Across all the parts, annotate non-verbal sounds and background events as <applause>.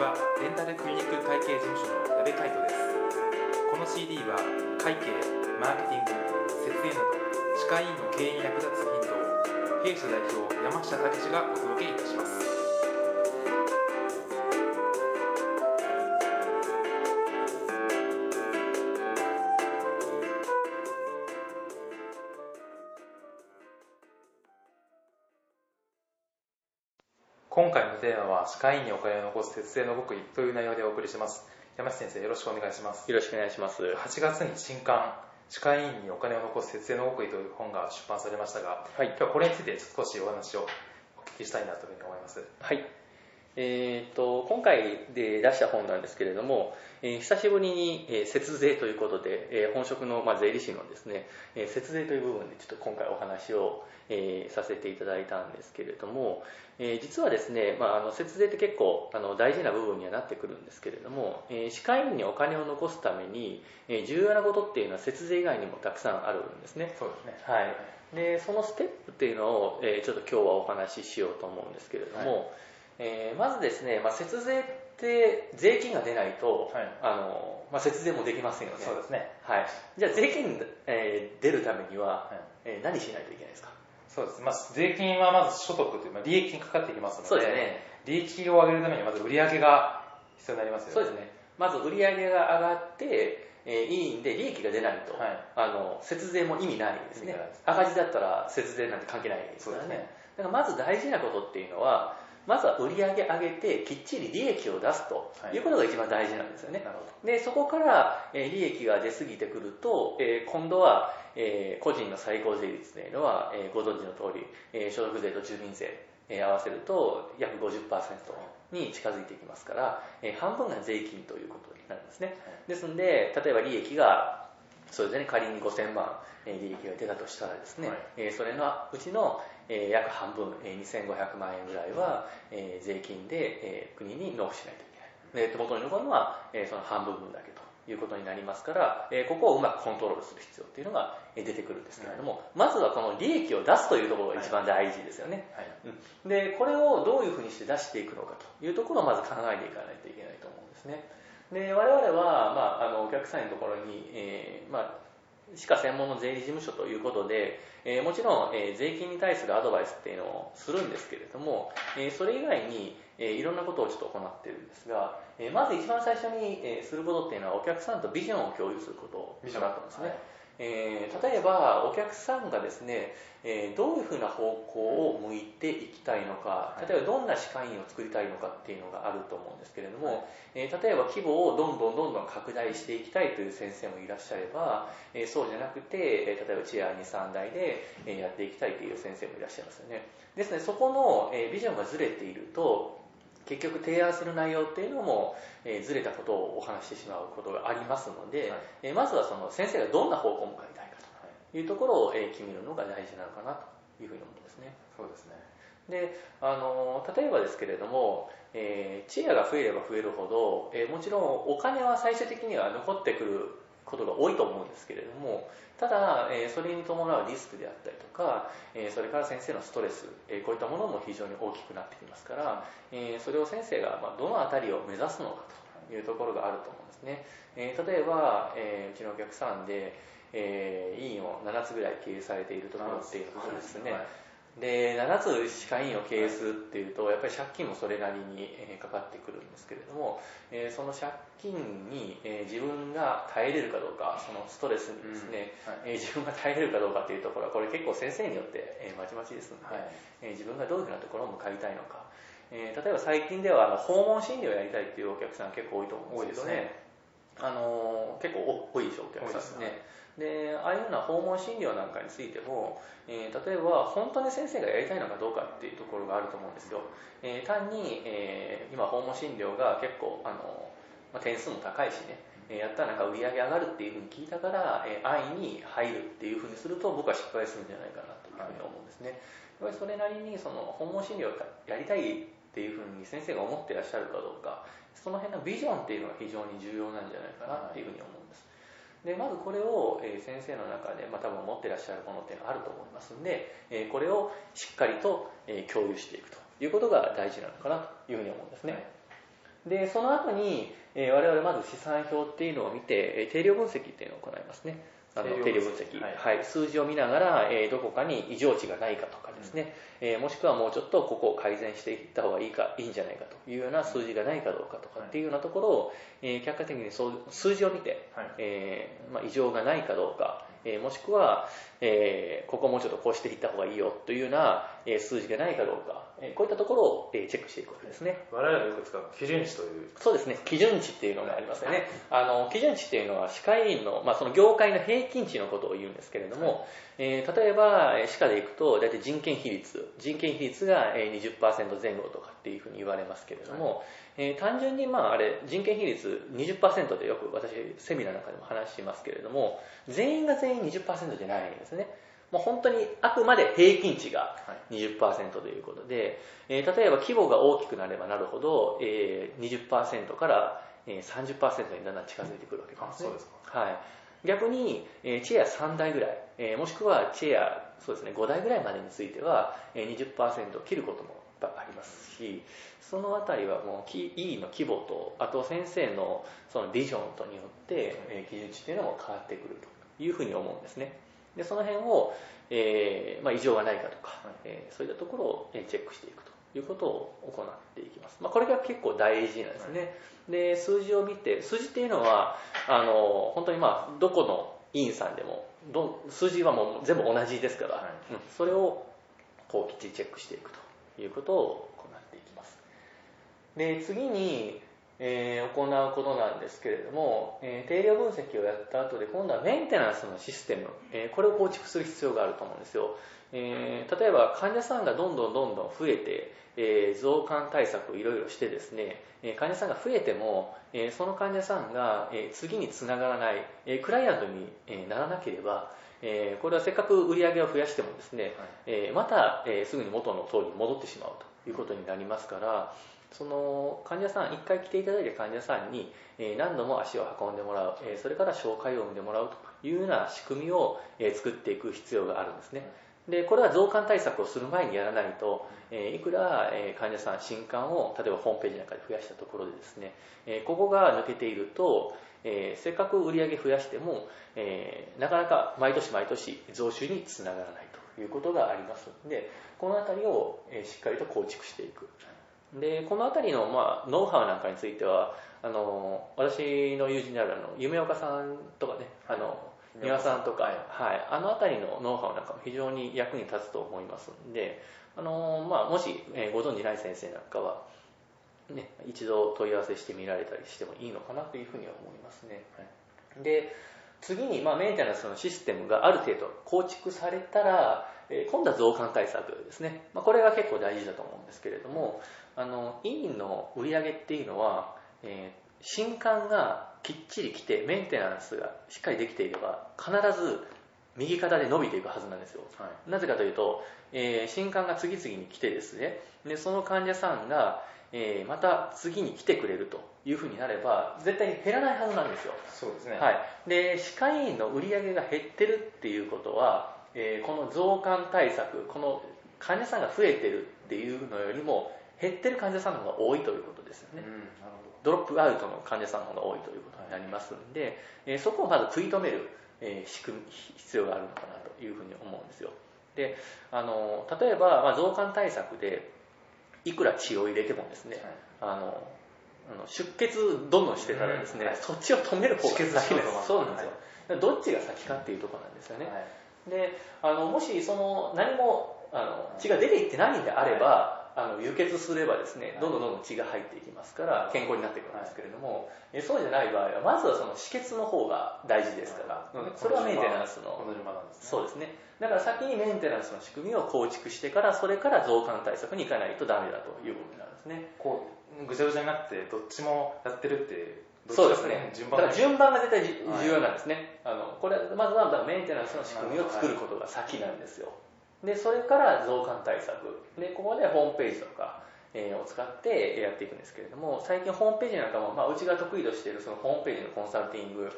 はデンタルクリニック会計事務所の矢部海人です。この CD は会計マーケティング設営など歯科医院の経営に役立つヒントを弊社代表山下武がお届けいたします。テーマは歯科医院にお金を残す節制の極意という内容でお送りします山下先生よろしくお願いしますよろしくお願いします。8月に新刊歯科医院にお金を残す節制の極意という本が出版されましたが、はい今日はこれについて少しお話をお聞きしたいなというふうに思いますはい。えー、と今回で出した本なんですけれども、えー久しぶりに、えー節税ということで、えー本職の、まあ、税理士のですね、えー節税という部分でちょっと今回お話を、えーさせていただいたんですけれども、えー実はですね、まあ、あの節税って結構あの大事な部分にはなってくるんですけれども、えー歯科医院にお金を残すために、えー重要なことっていうのは節税以外にもたくさんあるんですね。そうですね。はい、でそのステップっていうのを、えーちょっと今日はお話ししようと思うんですけれども、えーまずですね、まあ、節税って税金が出ないと、はい。あのまあ、節税もできませんよね。そうですね。はい、じゃあ税金、えー出るためには、はい。えー何しないといけないですか？そうです、まあ、税金はまず所得という、まあ、利益にかかってきますのでそうですね。利益を上げるためにはまず売上が必要になりますよね。そうですね。まず売上が上がって、えーいいんで利益が出ないと、はい。あの節税も意味ないですね。赤字だったら節税なんて関係ないですからね。ね。だからまず大事なことっていうのはまずは売上上げてきっちり利益を出すとはい。いうことが一番大事なんですよね、なるほでそこから、えー利益が出過ぎてくると、えー今度は、えー個人の最高税率というのは、えーご存知の通り、えー所得税と住民税、えー合わせると約50%に近づいていきますから、えー半分が税金ということになるんですね。ですので例えば利益がそうですね。仮に5000万、えー利益が出たとしたらですね、はい。えーそれのうちの、えー約半分、えー2500万円ぐらいは、えー税金で、えー国に納付しないといけない。で元に残るのは、えーその半分分だけということになりますから、えーここをうまくコントロールする必要っていうのがえー出てくるんですけれども、まずはこの利益を出すというところが一番大事ですよね、はい。うん。でこれをどういうふうにして出していくのかというところをまず考えていかないといけないと思うんですねで我々は、まあ、あのお客さんのところに、えーまあ歯科専門の税理事務所ということで、えーもちろん、えー税金に対するアドバイスっていうのをするんですけれども、えーそれ以外に、えーいろんなことをちょっと行っているんですが、えーまず一番最初に、えーすることっていうのはお客さんとビジョンを共有することだったんですね、えー例えばお客さんがですね、えーどういうふうな方向を向いていきたいのかはい。例えばどんな歯科医院を作りたいのかっていうのがあると思うんですけれども、はい。えー例えば規模をどんどんどんどん拡大していきたいという先生もいらっしゃれば、えーそうじゃなくて、えー例えばチェア23台で、えーやっていきたいという先生もいらっしゃいますよね。ですのでそこの、えービジョンがずれていると結局提案する内容っていうのも、えーずれたことをお話ししてしまうことがありますので、はいえーまずはその先生がどんな方向を向かいたいかというところを、えー決めるのが大事なのかなというふうに思うんですね。そうですねであの例えばですけれども、えー、チアが増えれば増えるほど、えーもちろんお金は最終的には残ってくることが多いと思うんですけれどもただ、えそれに伴うリスクであったりとか、えそれから先生のストレス、えこういったものも非常に大きくなってきますから、えそれを先生が、ま、どのあたりを目指すのかというところがあると思うんですね、え例えば、えうちのお客さんで、え、委員を7つぐらい経営されているところっていうのがですね、はい。で7つ歯科医院を経営するっていうとやっぱり借金もそれなりにえーかかってくるんですけれども、えーその借金にえー自分が耐えれるかどうかそのストレスにですね、はい。えー自分が耐えれるかどうかっていうところはこれ結構先生によってえーまちまちですので、はい。えー自分がどういうふうなところを向かいたいのか、えー例えば最近ではあの訪問診療をやりたいっていうお客さん結構多いと思うんですけどね。あのー結構多いでしょお客さん。ですねでああいうような訪問診療なんかについても、えー例えば本当に先生がやりたいのかどうかっていうところがあると思うんですよ、えー単に、えー今訪問診療が結構あの、まあ、点数も高いしねえやったらなんか売り上げ上がるっていうふうに聞いたから、え安易に入るっていうふうにすると僕は失敗するんじゃないかなというふうに思うんですね、やっぱりそれなりにその訪問診療をやりたいっていうふうに先生が思ってらっしゃるかどうかその辺のビジョンっていうのが非常に重要なんじゃないかなっていうふうに思うんです。でまずこれを、えー先生の中で、まあ、多分持ってらっしゃるものっていうのがあると思いますんで、えーこれをしっかりと、えー共有していくということが大事なのかなというふうに思うんですね、でその後に、えー我々まず資産表っていうのを見て、えー定量分析っていうのを行いますねあの定定量量分析、はい。はい、数字を見ながら、えーどこかに異常値がないかとかですね、えーもしくはもうちょっとここを改善していった方がいいかいいんじゃないかというような数字がないかどうかとかっていうようなところを、えー客観的にそう数字を見て、はい。えーまあ、異常がないかどうか、えーもしくは、えーここもうちょっとこうしていった方がいいよというような、えー数字がないかどうか、えーこういったところを、えーチェックしていくわけですね。我々がよく使う基準値という。そうですね、基準値っていうのがありますよね。あの基準値っていうのは歯科医院の、まあ、その業界の平均値のことを言うんですけれども、えー例えばえー歯科でいくと大体人件比率人件比率がえー20%前後とかっていうふうに言われますけれども、えー単純にまああれ人件比率20%でよく私セミナーなんかでも話しますけれども全員が全員20%じゃないんですねもう本当にあくまで平均値がはい20%ということで、えー例えば規模が大きくなればなるほど、えー20%から、えー30%にだんだん近づいてくるわけですね。あそうですかはい。逆に、えーチェア3台ぐらい、えーもしくはチェアそうですね5台ぐらいまでについては、えー20%を切ることもありますしそのあたりはもうき医の規模とあと先生のそのビジョンとによって、えー基準値っていうのも変わってくるというふうに思うんですねでその辺を、えーまあ、異常がないかとか、はい。えーそういったところをえーチェックしていくということを行っていきます、まあ、これが結構大事なんですね、で数字を見て数字っていうのはあの本当にまあどこの委員さんでもど数字はもう全部同じですから、はい。うん。それをこうきっちりチェックしていくということを行っていきます。で次に、えー行うことなんですけれども、えー定量分析をやった後で今度はメンテナンスのシステム、えーこれを構築する必要があると思うんですよ、えー例えば患者さんがどんどんどんどん増えて、えー増患対策をいろいろしてですね、えー患者さんが増えても、えーその患者さんが、えー次につながらない、えークライアントに、えーならなければ、えーこれはせっかく売り上げを増やしてもですね、えーまた、えーすぐに元の通りに戻ってしまうということになりますからその患者さん1回来ていただいた患者さんに、え何度も足を運んでもらう、えそれから紹介を生んでもらうというような仕組みを、え作っていく必要があるんですね。でこれは増患対策をする前にやらないと、えいくら、え患者さん新患を例えばホームページなんかで増やしたところでですね、えここが抜けていると、えせっかく売り上げ増やしても、えなかなか毎年毎年増収につながらないということがありますのでこの辺りを、えしっかりと構築していく。でこの辺りの、まあ、ノウハウなんかについてはあの私の友人であるあの夢岡さんとかねあの三輪さんとか、はい。はい、あの辺りのノウハウなんかも非常に役に立つと思いますのであの、まあ、もし、えーご存じない先生なんかは、ね、一度問い合わせしてみられたりしてもいいのかなというふうには思いますね、で次に、まあ、メンテナンスのシステムがある程度構築されたら、えー今度は増刊対策ですね、まあ、これが結構大事だと思うんですけれどもあの委員の売り上げっていうのは、えー新刊がきっちり来てメンテナンスがしっかりできていれば必ず右肩で伸びていくはずなんですよ。はい。なぜかというと、えー新刊が次々に来てですね。でその患者さんが、えーまた次に来てくれるというふうになれば絶対に減らないはずなんですよ。そうですね。はい、で歯科医院の売り上げが減ってるっていうことは、えーこの増患対策この患者さんが増えてるっていうのよりも減ってる患者さんの方が多いということですよね、うんドロップアウトの患者さんの方が多いということになりますので、えーそこをまず食い止める、えー仕組み必要があるのかなというふうに思うんですよ。であの例えば、まあ、増患対策でいくら血を入れてもですね、はい。あのあの出血どんどんしてたらですね、うん。はい。そっちを止める方が先です。そうなんですよ、だからどっちが先かっていうところなんですよね、はいであのもしその何もあの血が出ていってないんであれば、あの輸血すればですねどんどんどんどん血が入っていきますから健康になっていくんですけれども、えそうじゃない場合はまずはその止血の方が大事ですから、はい。うんそれはメンテナンスのこの順番なんですね。そうですね。だから先にメンテナンスの仕組みを構築してからそれから増患対策に行かないとダメだということになるんですね。こうぐちゃぐちゃになってどっちもやってるってそうですね。順番だから順番が絶対重要なんですね、あのこれまずはメンテナンスの仕組みを作ることが先なんですよ。でそれから増刊対策。でここでホームページとか、えーを使ってやっていくんですけれども最近ホームページなんかも、まあ、うちが得意としているそのホームページのコンサルティングはい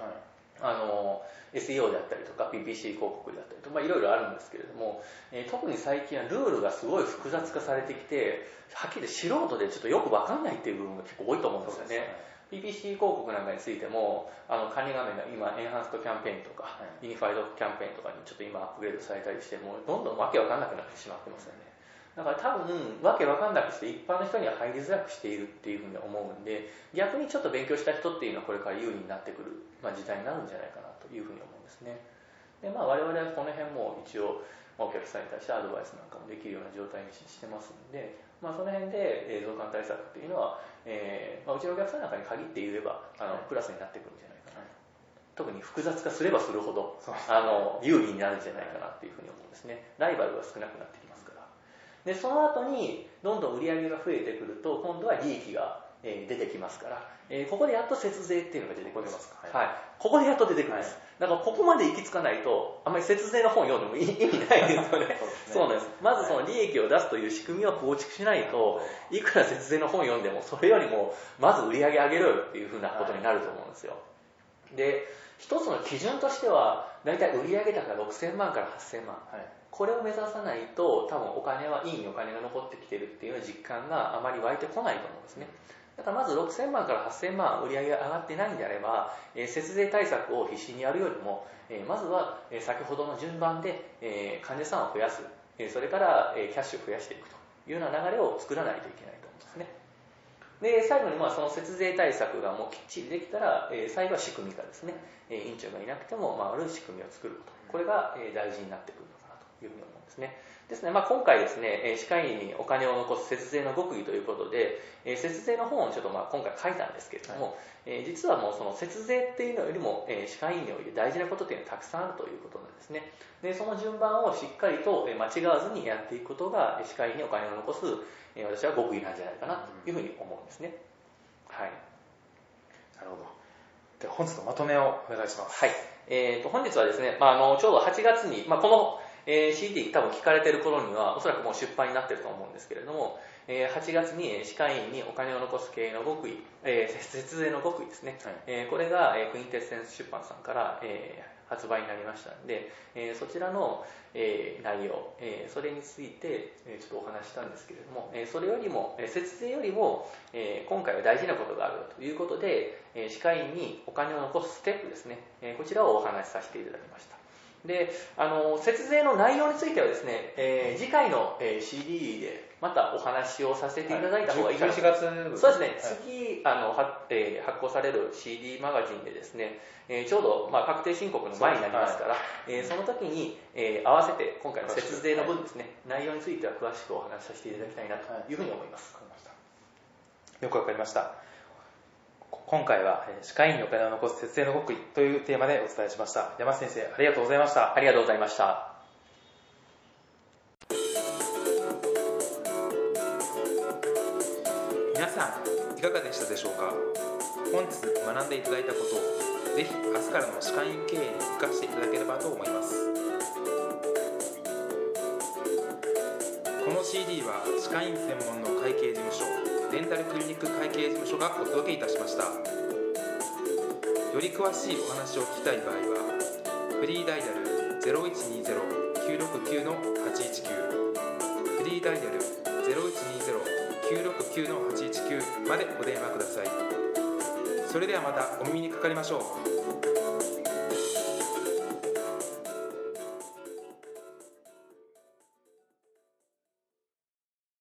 あの SEO であったりとか PPC 広告であったりとか、まあ、いろいろあるんですけれども、えー、特に最近はルールがすごい複雑化されてきてはっきり素人でちょっとよく分かんないっていう部分が結構多いと思うんですよね。PPC 広告なんかについてもあの管理画面が今エンハンストキャンペーンとか、はい、ユニファイドキャンペーンとかにちょっと今アップグレードされたりしてもうどんどんわけわかんなくなってしまってますよねだから多分わけわかんなくして一般の人には入りづらくしているっていうふうに思うんで逆にちょっと勉強した人っていうのはこれから有利になってくる、まあ、時代になるんじゃないかなというふうに思うんですね。でまあ我々はこの辺も一応お客さんに対してアドバイスなんかもできるような状態にしてますんで、まあ、その辺で増刊対策っていうのはえーまあ、うちのお客さんなんかに限って言えばあの、プラスになってくるんじゃないかな、特に複雑化すればするほどあの有利になるんじゃないかなっていうふうに思うんですね。ライバルが少なくなってきでその後にどんどん売り上げが増えてくると今度は利益がえ出てきますから、えー、ここでやっと節税っていうのが出てきます。はい、はい。ここでやっと出てくるんです。だからここまで行き着かないと、あんまり節税の本読んでも <laughs> 意味ないですよね。そうなんです。まずその利益を出すという仕組みを構築しないと、いくら節税の本読んでも、それよりも、まず売り上げ上げろよっていうふうなことになると思うんですよ。で、一つの基準としては、だいたい売上高6000万から8000万。はいこれを目指さないと多分お金はいいにお金が残ってきてるっていう実感があまり湧いてこないと思うんですね。だからまず6000万から8000万売り上げが上がってないんであれば、えー、節税対策を必死にやるよりも、えー、まずは、先ほどの順番で、えー、患者さんを増やす、えー、それから、えー、キャッシュを増やしていくというような流れを作らないといけないと思うんですね。で、最後にまあその節税対策がもうきっちりできたら、えー、最後は仕組み化ですね。えー、院長がいなくても回る仕組みを作ること。これが、え、大事になってくるいうふうに思うんですね。ですね、まあ、今回ですね、歯科医にお金を残す節税の極意ということで、節税の本をちょっとまあ今回書いたんですけれども、はい、実はもうその節税っていうのよりも、歯科医において大事なことっていうのはたくさんあるということなんですね。で、その順番をしっかりと間違わずにやっていくことが、歯科医にお金を残す、私は極意なんじゃないかなというふうに思うんですね。はい。なるほど。で、本日のまとめをお願いします。はい。えー、と、本日はですね、まあ、あの、ちょうど8月に、まあ、この、えー、CD 多分聞かれてる頃にはおそらくもう出版になってると思うんですけれども、えー、8月に歯科医院にお金を残す経営の極意、えー、節税の極意ですね、はい、えー、これが、えー、クインテッセンス出版さんから、えー、発売になりましたんで、えー、そちらの、えー、内容、えー、それについて、えー、ちょっとお話したんですけれども、えー、それよりも、えー、節税よりも、えー、今回は大事なことがあるということで、えー、歯科医院にお金を残すステップですね、えー、こちらをお話しさせていただきました。で、あの、節税の内容についてはですね、えー、次回の、えー、CD でまたお話をさせていただいた方がいいかな、はい、11月そうですね、次、あの、はえー、発行される CD マガジンでですね、えー、ちょうど、まあ、確定申告の前になりますから、そ,、えー、その時に、えー、合わせて今回の節税の分ですね、内容については詳しくお話しさせていただきたいなというふうに思います。よくわかりました。今回は歯科医にお金を残す節税の極意というテーマでお伝えしました。山先生ありがとうございました。ありがとうございました皆さんいかがでしたでしょうか？本日学んでいただいたことをぜひ明日からの歯科医院経営に生かしていただければと思います。CD は歯科医院専門の会計事務所デンタルクリニック会計事務所がお届けいたしました。より詳しいお話を聞きたい場合はフリーダイヤル0120-969-819フリーダイヤル0120-969-819までお電話ください。それではまたお耳にかかりましょう。